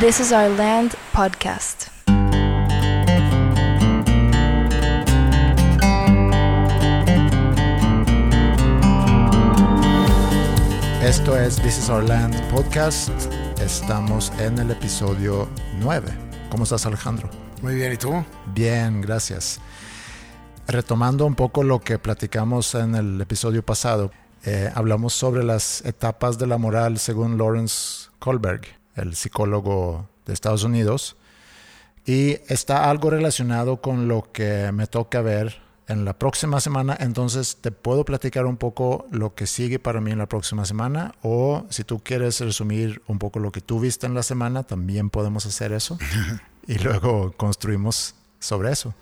This is Our Land podcast. Esto es This is Our Land podcast. Estamos en el episodio 9. ¿Cómo estás, Alejandro? Muy bien, ¿y tú? Bien, gracias. Retomando un poco lo que platicamos en el episodio pasado, eh, hablamos sobre las etapas de la moral según Lawrence Kohlberg, el psicólogo de Etados Unidos, y está algo relacionado con lo que me toca ver en la próxima semana, entonces te puedo platicar un poco lo que sigue para mí en la próxima semana o si tú quieres resumir un poco lo que tú viste en la semana, también podemos hacer eso y luego construimos sobre eso.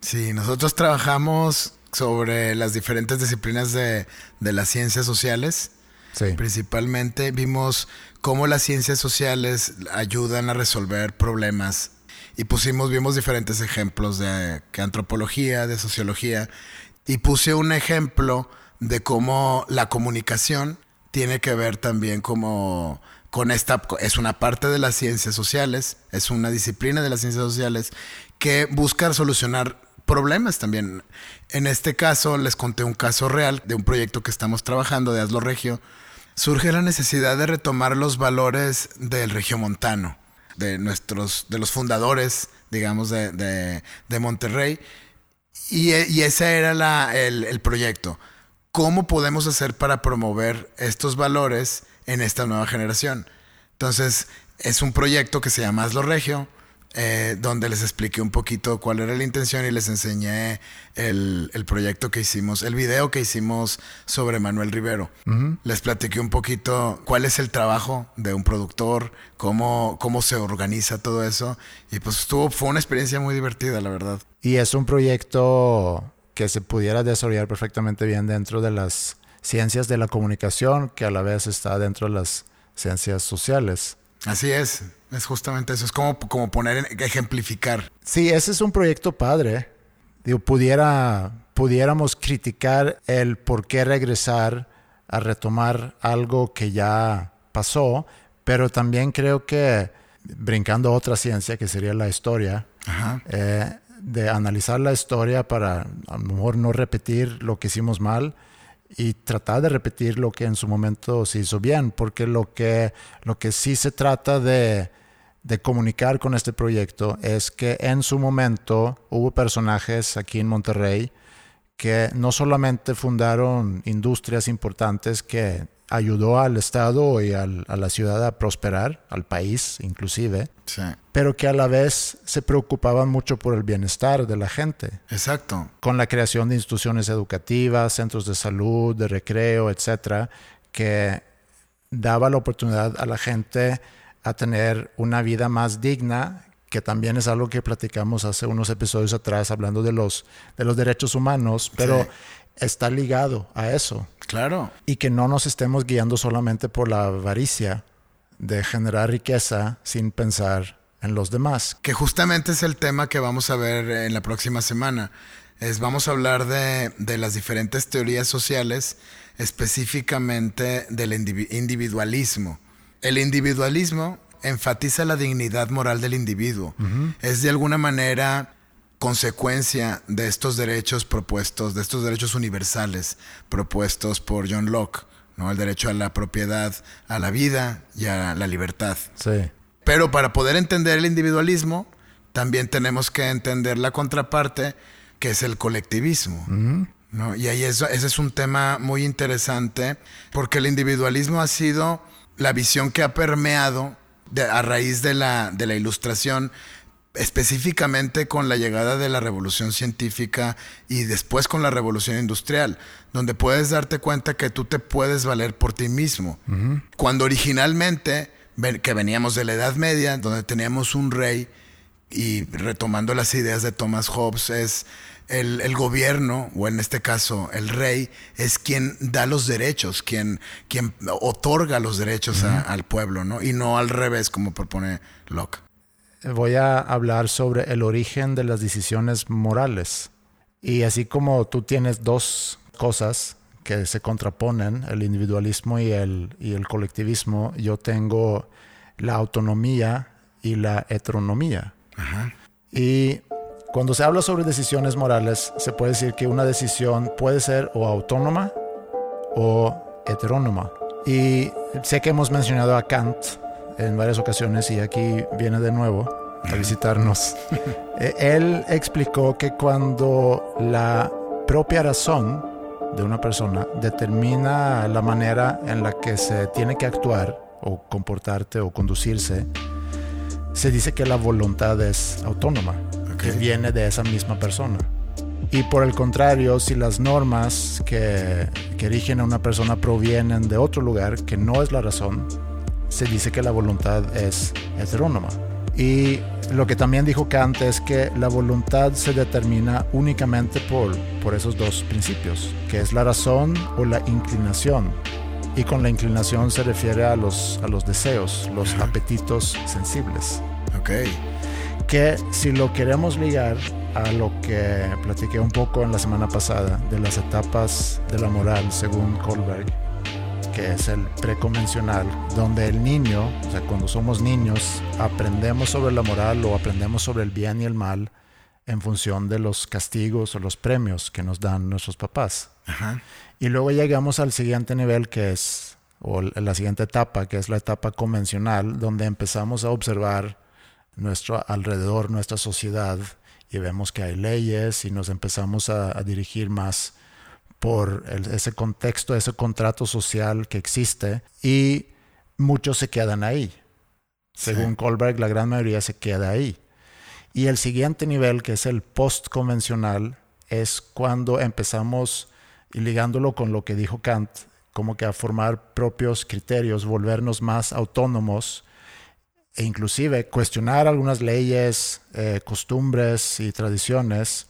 Sí, nosotros trabajamos sobre las diferentes disciplinas de, de las ciencias sociales. Sí. Principalmente vimos cómo las ciencias sociales ayudan a resolver problemas y pusimos, vimos diferentes ejemplos de que antropología, de sociología, y puse un ejemplo de cómo la comunicación tiene que ver también como con esta, es una parte de las ciencias sociales, es una disciplina de las ciencias sociales que busca solucionar problemas también. En este caso les conté un caso real de un proyecto que estamos trabajando de Aslo Regio. Surge la necesidad de retomar los valores del regiomontano de nuestros, de los fundadores, digamos, de, de, Monterrey. Y, y, ese era la, el, el, proyecto. ¿Cómo podemos hacer para promover estos valores en esta nueva generación? Entonces, es un proyecto que se llama Hazlo Regio, eh, donde les expliqué un poquito cuál era la intención y les enseñé el, el proyecto que hicimos, el video que hicimos sobre Manuel Rivero. Les platiqué un poquito cuál es el trabajo de un productor, cómo, cómo se organiza todo eso. Y pues estuvo, fue una experiencia muy divertida, la verdad. Y es un proyecto que se pudiera desarrollar perfectamente bien dentro de las ciencias de la comunicación, que a la vez está dentro de las ciencias sociales. Así es, es justamente eso, es como, como poner, ejemplificar. Sí, ese es un proyecto padre. Digo, pudiera, pudiéramos criticar el por qué regresar a retomar algo que ya pasó, pero también creo que brincando a otra ciencia que sería la historia, eh, de analizar la historia para a lo mejor no repetir lo que hicimos mal, y tratar de repetir lo que en su momento se hizo bien, porque lo que, lo que sí se trata de, de comunicar con este proyecto es que en su momento hubo personajes aquí en Monterrey que no solamente fundaron industrias importantes que ayudó al Estado y al, a la ciudad a prosperar, al país inclusive, pero que a la vez se preocupaban mucho por el bienestar de la gente. Exacto. Con la creación de instituciones educativas, centros de salud, de recreo, etcétera, que daba la oportunidad a la gente a tener una vida más digna que también es algo que platicamos hace unos episodios atrás hablando de los, de los derechos humanos, pero está ligado a eso. Claro. Y que no nos estemos guiando solamente por la avaricia de generar riqueza sin pensar en los demás. Que justamente es el tema que vamos a ver en la próxima semana. Es, vamos a hablar de, de las diferentes teorías sociales, específicamente del individualismo. El individualismo enfatiza la dignidad moral del individuo. Es de alguna manera consecuencia de estos derechos propuestos, de estos derechos universales propuestos por John Locke, ¿no? El derecho a la propiedad, a la vida y a la libertad. Sí. Pero para poder entender el individualismo, también tenemos que entender la contraparte, que es el colectivismo. ¿no? Y ahí eso, ese es un tema muy interesante, porque el individualismo ha sido la visión que ha permeado a raíz de la, de la ilustración específicamente con la llegada de la revolución científica y después con la revolución industrial, donde puedes darte cuenta que tú te puedes valer por ti mismo. Cuando originalmente, que veníamos de la Edad Media, donde teníamos un rey, y retomando las ideas de Thomas Hobbes, es el, gobierno, o en este caso el rey, es quien da los derechos, quien, quien otorga los derechos al pueblo, ¿no? Y no al revés, como propone Locke voy a hablar sobre el origen de las decisiones morales. Y así como tú tienes dos cosas que se contraponen, el individualismo y el, y el colectivismo, yo tengo la autonomía y la heteronomía. Ajá. Y cuando se habla sobre decisiones morales, se puede decir que una decisión puede ser o autónoma o heterónoma. Y sé que hemos mencionado a Kant en varias ocasiones y aquí viene de nuevo a visitarnos. Eh, Él explicó que cuando la propia razón de una persona determina la manera en la que se tiene que actuar o comportarte o conducirse, se dice que la voluntad es autónoma, que Ok. viene de esa misma persona. Y por el contrario, si las normas que, que rigen a una persona provienen de otro lugar que no es la razón, se dice que la voluntad es heterónoma. Y lo que también dijo Kant es que la voluntad se determina únicamente por, por esos dos principios, que es la razón o la inclinación. Y con la inclinación se refiere a los, a los deseos, los apetitos sensibles Ok. que si lo queremos ligar a lo que platiqué un poco en la semana pasada de las etapas de la moral según Kohlberg, que es el preconvencional, donde el niño, o sea, cuando somos niños, aprendemos sobre la moral o aprendemos sobre el bien y el mal en función de los castigos o los premios que nos dan nuestros papás. Ajá. Y luego llegamos al siguiente nivel que es, o la siguiente etapa, que es la etapa convencional, donde empezamos a observar nuestro alrededor, nuestra sociedad, y vemos que hay leyes y nos empezamos a, a dirigir más por el- ese contexto, ese contrato social que existe, y muchos se quedan ahí. Según Kohlberg, la gran mayoría se queda ahí. Y el siguiente nivel, que es el post-convencional, es cuando empezamos, y ligándolo con lo que dijo Kant, como que a formar propios criterios, volvernos más autónomos e inclusive cuestionar algunas leyes, eh, costumbres y tradiciones,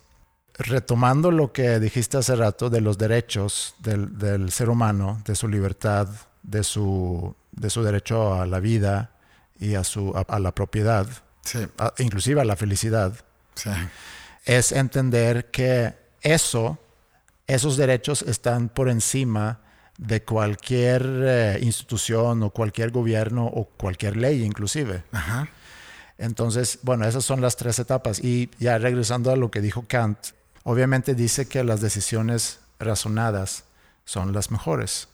retomando lo que dijiste hace rato de los derechos del, del ser humano, de su libertad, de su, de su derecho a la vida y a, su, a, a la propiedad, Sí. a- inclusive a la felicidad, Sí. es entender que eso, esos derechos están por encima de cualquier eh, institución o cualquier gobierno o cualquier ley inclusive. Ajá. Entonces, bueno, esas son las tres etapas. Y ya regresando a lo que dijo Kant, obviamente dice que las decisiones razonadas son las mejores.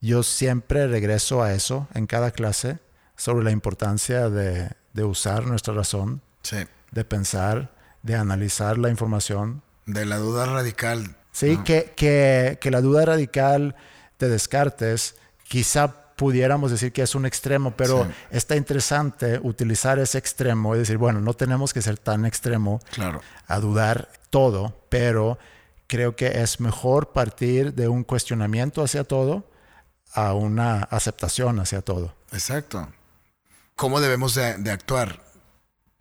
Yo siempre regreso a eso en cada clase sobre la importancia de, de usar nuestra razón, Sí. de pensar, de analizar la información. De la duda radical. Sí, ¿no? que, que, que la duda radical de Descartes quizá pudiéramos decir que es un extremo, pero Sí. está interesante utilizar ese extremo y decir, bueno, no tenemos que ser tan extremo Claro. a dudar todo, pero creo que es mejor partir de un cuestionamiento hacia todo a una aceptación hacia todo. Exacto. ¿Cómo debemos de, de actuar?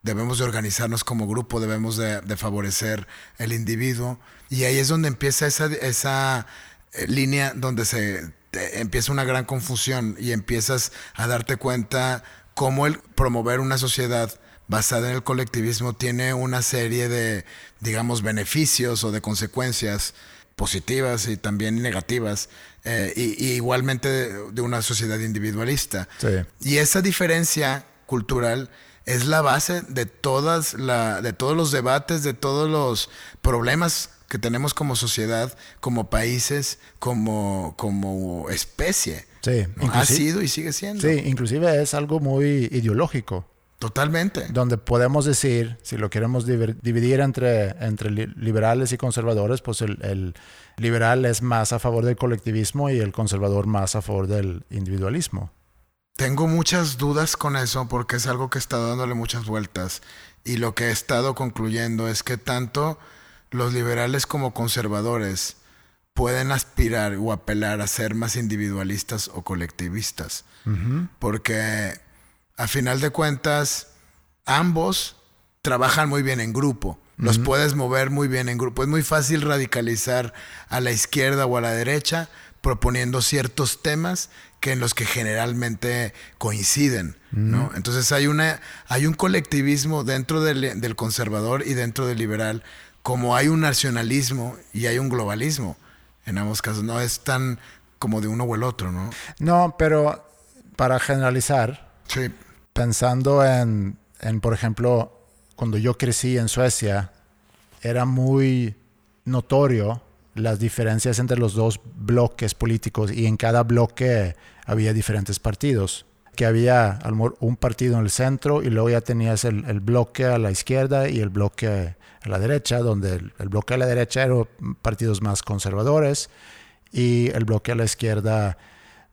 Debemos de organizarnos como grupo, debemos de, de favorecer el individuo. Y ahí es donde empieza esa, esa eh, línea donde se te- empieza una gran confusión y empiezas a darte cuenta cómo el promover una sociedad basada en el colectivismo tiene una serie de, digamos, beneficios o de consecuencias positivas y también negativas, eh, y, y igualmente de, de una sociedad individualista. Sí. Y esa diferencia cultural es la base de todas la, de todos los debates, de todos los problemas que tenemos como sociedad, como países, como, como especie. Sí, ¿no? Ha sido y sigue siendo. sí, inclusive es algo muy ideológico. Totalmente. donde podemos decir, si lo queremos dividir entre, entre li- liberales y conservadores, pues el, el liberal es más a favor del colectivismo y el conservador más a favor del individualismo. Tengo muchas dudas con eso porque es algo que estado dándole muchas vueltas y lo que he estado concluyendo es que tanto los liberales como conservadores pueden aspirar o apelar a ser más individualistas o colectivistas. Porque a final de cuentas ambos trabajan muy bien en grupo. Los puedes mover muy bien en grupo. Es muy fácil radicalizar a la izquierda o a la derecha proponiendo ciertos temas que en los que generalmente coinciden, ¿no? Entonces hay una hay un colectivismo dentro del, del conservador y dentro del liberal, como hay un nacionalismo y hay un globalismo. En ambos casos no es tan como de uno o el otro, ¿no? No, pero para generalizar, Sí, pensando en, en, por ejemplo, cuando yo crecí en Suecia, era muy notorio las diferencias entre los dos bloques políticos y en cada bloque había diferentes partidos. Que había un partido en el centro y luego ya tenías el, bloque a la izquierda y el bloque a la derecha, donde el, el bloque a la derecha eran partidos más conservadores y el bloque a la izquierda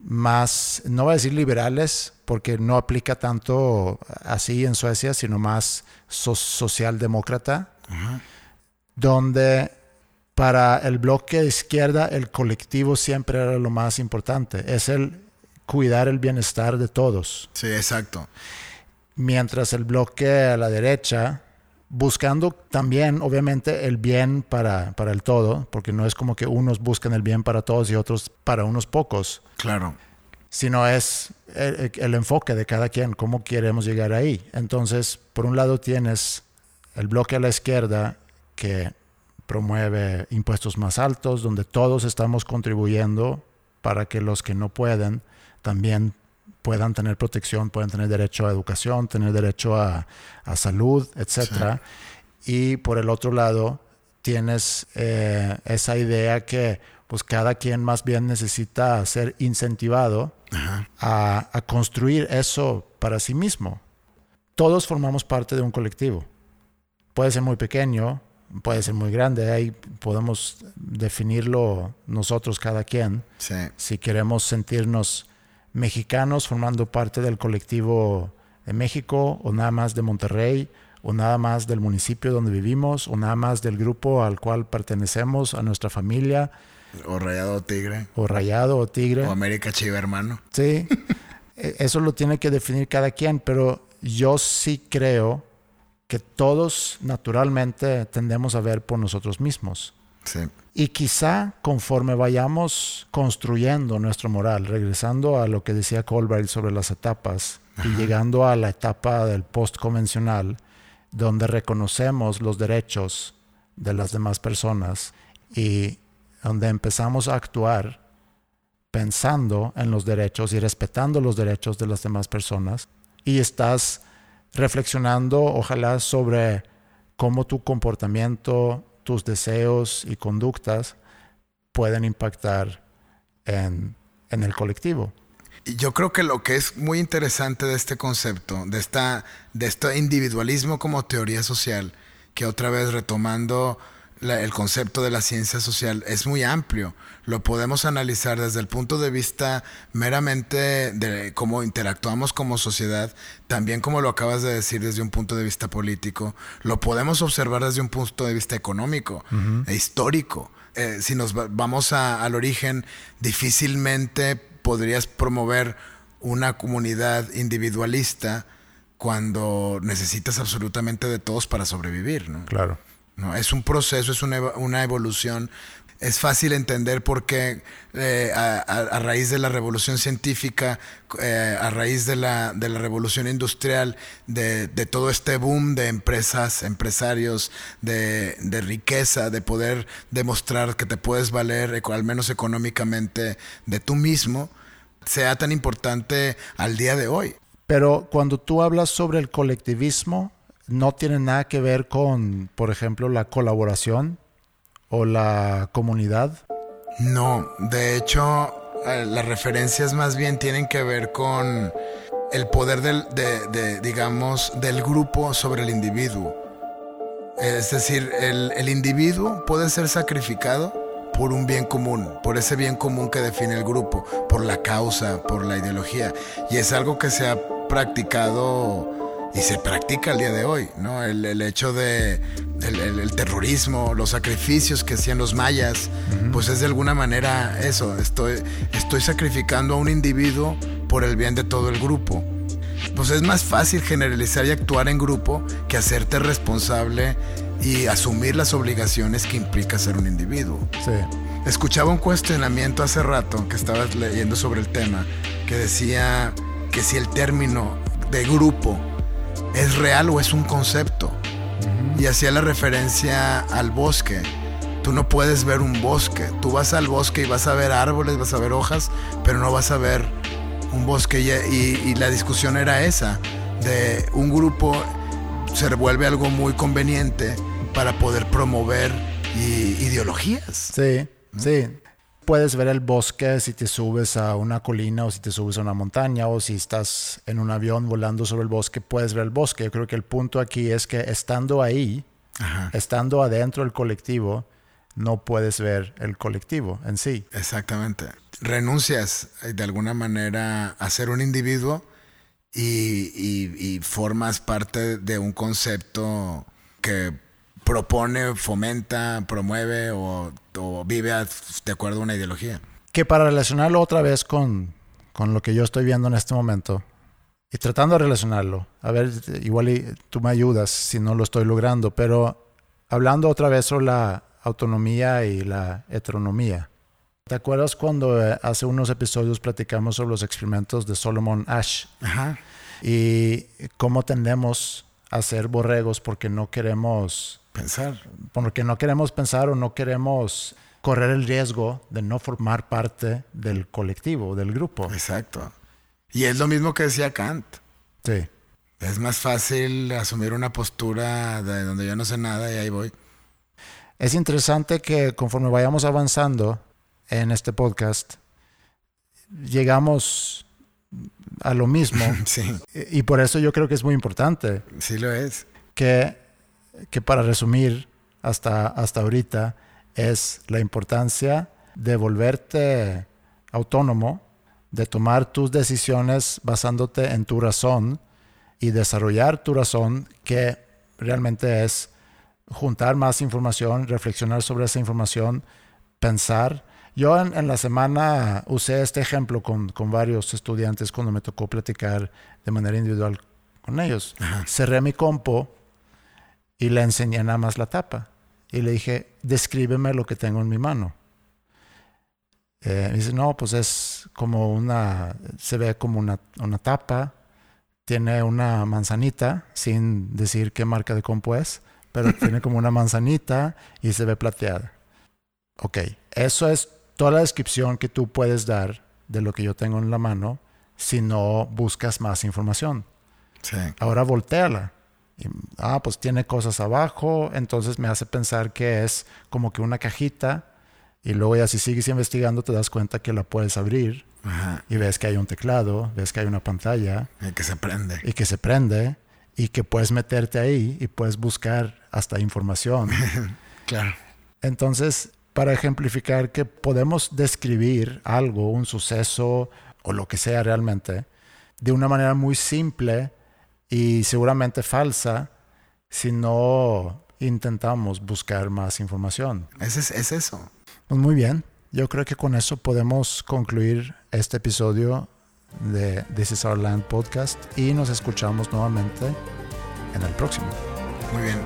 más, no voy a decir liberales, porque no aplica tanto así en Suecia, sino más socialdemócrata, donde para el bloque de izquierda el colectivo siempre era lo más importante, es el cuidar el bienestar de todos. Sí, exacto. Mientras el bloque a la derecha, buscando también, obviamente, el bien para, para el todo, porque no es como que unos buscan el bien para todos y otros para unos pocos. Claro. Sino es el, el enfoque de cada quien, cómo queremos llegar ahí. Entonces, por un lado tienes el bloque a la izquierda que promueve impuestos más altos, donde todos estamos contribuyendo para que los que no pueden también puedan tener protección, puedan tener derecho a educación, tener derecho a, salud, etc. Y por el otro lado, tienes eh, esa idea que pues cada quien más bien necesita ser incentivado a, a, construir eso para sí mismo. Todos formamos parte de un colectivo. Puede ser muy pequeño, puede ser muy grande, ahí podemos definirlo nosotros cada quien. Si queremos sentirnos mexicanos formando parte del colectivo de México o nada más de Monterrey o nada más del municipio donde vivimos o nada más del grupo al cual pertenecemos, a nuestra familia. O Rayado o Tigre. O Rayado o Tigre. O América Chiva Hermano. Sí, e, eso lo tiene que definir cada quien, pero yo sí creo que todos naturalmente tendemos a ver por nosotros mismos. Y quizá conforme vayamos construyendo nuestro moral, regresando a lo que decía Colbert sobre las etapas y llegando a la etapa del post convencional, donde reconocemos los derechos de las demás personas y donde empezamos a actuar pensando en los derechos y respetando los derechos de las demás personas y estás reflexionando ojalá sobre cómo tu comportamiento tus deseos y conductas pueden impactar en, el colectivo. Y yo creo que lo que es muy interesante de este concepto, de, esta, de este individualismo como teoría social, que otra vez retomando el concepto de la ciencia social es muy amplio. Lo podemos analizar desde el punto de vista meramente de cómo interactuamos como sociedad, también como lo acabas de decir desde un punto de vista político. Lo podemos observar desde un punto de vista económico e histórico. Eh, si nos vamos al origen, difícilmente podrías promover una comunidad individualista cuando necesitas absolutamente de todos para sobrevivir. ¿no? Claro. ¿No? Es un proceso, es una, una evolución. Es fácil entender por qué eh, a, raíz de la revolución científica, eh, a raíz de la, de la revolución industrial, de, de, todo este boom de empresas, empresarios, de, de, riqueza, de poder demostrar que te puedes valer, al menos económicamente, de tú mismo, sea tan importante al día de hoy. Pero cuando tú hablas sobre el colectivismo, no tiene nada que ver con, por ejemplo, la colaboración o la comunidad. No, de hecho, eh, las referencias más bien tienen que ver con el poder del, de, digamos, del grupo sobre el individuo. Es decir, el individuo puede ser sacrificado por un bien común, por ese bien común que define el grupo, por la causa, por la ideología. Y es algo que se ha practicado y se practica al día de hoy, ¿no? El, hecho de el, terrorismo, los sacrificios que hacían los mayas, pues es de alguna manera eso, estoy, estoy sacrificando a un individuo por el bien de todo el grupo. Pues es más fácil generalizar y actuar en grupo que hacerte responsable y asumir las obligaciones que implica ser un individuo. Sí. Escuchaba un cuestionamiento hace rato que estaba leyendo sobre el tema que decía que si el término de grupo es real o es un concepto. Y hacía la referencia al bosque. Tú no puedes ver un bosque. Tú vas al bosque y vas a ver árboles, vas a ver hojas, pero no vas a ver un bosque. Y, la discusión era esa, de un grupo se vuelve algo muy conveniente para poder promover ideologías. Sí, sí. Puedes ver el bosque si te subes a una colina o si te subes a una montaña o si estás en un avión volando sobre el bosque, puedes ver el bosque. Yo creo que el punto aquí es que estando ahí, estando adentro del colectivo, no puedes ver el colectivo en sí. Exactamente. Renuncias eh, de alguna manera a ser un individuo y, formas parte de un concepto que propone, fomenta, promueve o, vive de acuerdo a una ideología. Que para relacionarlo otra vez con, con lo que yo estoy viendo en este momento, y tratando de relacionarlo, a ver, igual tú me ayudas si no lo estoy logrando, pero hablando otra vez sobre la autonomía y la heteronomía. ¿Te acuerdas cuando eh, hace unos episodios platicamos sobre los experimentos de Solomon Ash? Ajá. Y cómo tendemos a ser borregos porque no queremos pensar. Porque no queremos pensar o no queremos correr el riesgo de no formar parte del colectivo, del grupo. Exacto. Y es lo mismo que decía Kant. Sí. Es más fácil asumir una postura de donde yo no sé nada y ahí voy. Es interesante que conforme vayamos avanzando en este podcast, llegamos a lo mismo. Sí. Y por eso yo creo que es muy importante. Sí lo es. Que, que para resumir hasta, hasta ahorita es la importancia de volverte autónomo, de tomar tus decisiones basándote en tu razón y desarrollar tu razón que realmente es juntar más información, reflexionar sobre esa información, pensar. Yo en, la semana usé este ejemplo con, varios estudiantes cuando me tocó platicar de manera individual con ellos. Cerré mi compo y le enseñé nada más la tapa. Y le dije, descríbeme lo que tengo en mi mano. Eh, dice, no, pues es como una, se ve como una, una tapa, tiene una manzanita, sin decir qué marca de compo es pero tiene como una manzanita y se ve plateada. Ok, eso es toda la descripción que tú puedes dar de lo que yo tengo en la mano si no buscas más información. Sí. Ahora volteala. Ah, pues tiene cosas abajo, entonces me hace pensar que es como que una cajita y luego ya si sigues investigando te das cuenta que la puedes abrir y ves que hay un teclado, ves que hay una pantalla. Y que se prende. Y que se prende y que puedes meterte ahí y puedes buscar hasta información. claro. Entonces, para ejemplificar que podemos describir algo, un suceso o lo que sea realmente, de una manera muy simple y seguramente falsa si no intentamos buscar más información. Es, es eso. Pues muy bien. Yo creo que con eso podemos concluir este episodio de This is Our Land podcast y nos escuchamos nuevamente en el próximo. Muy bien.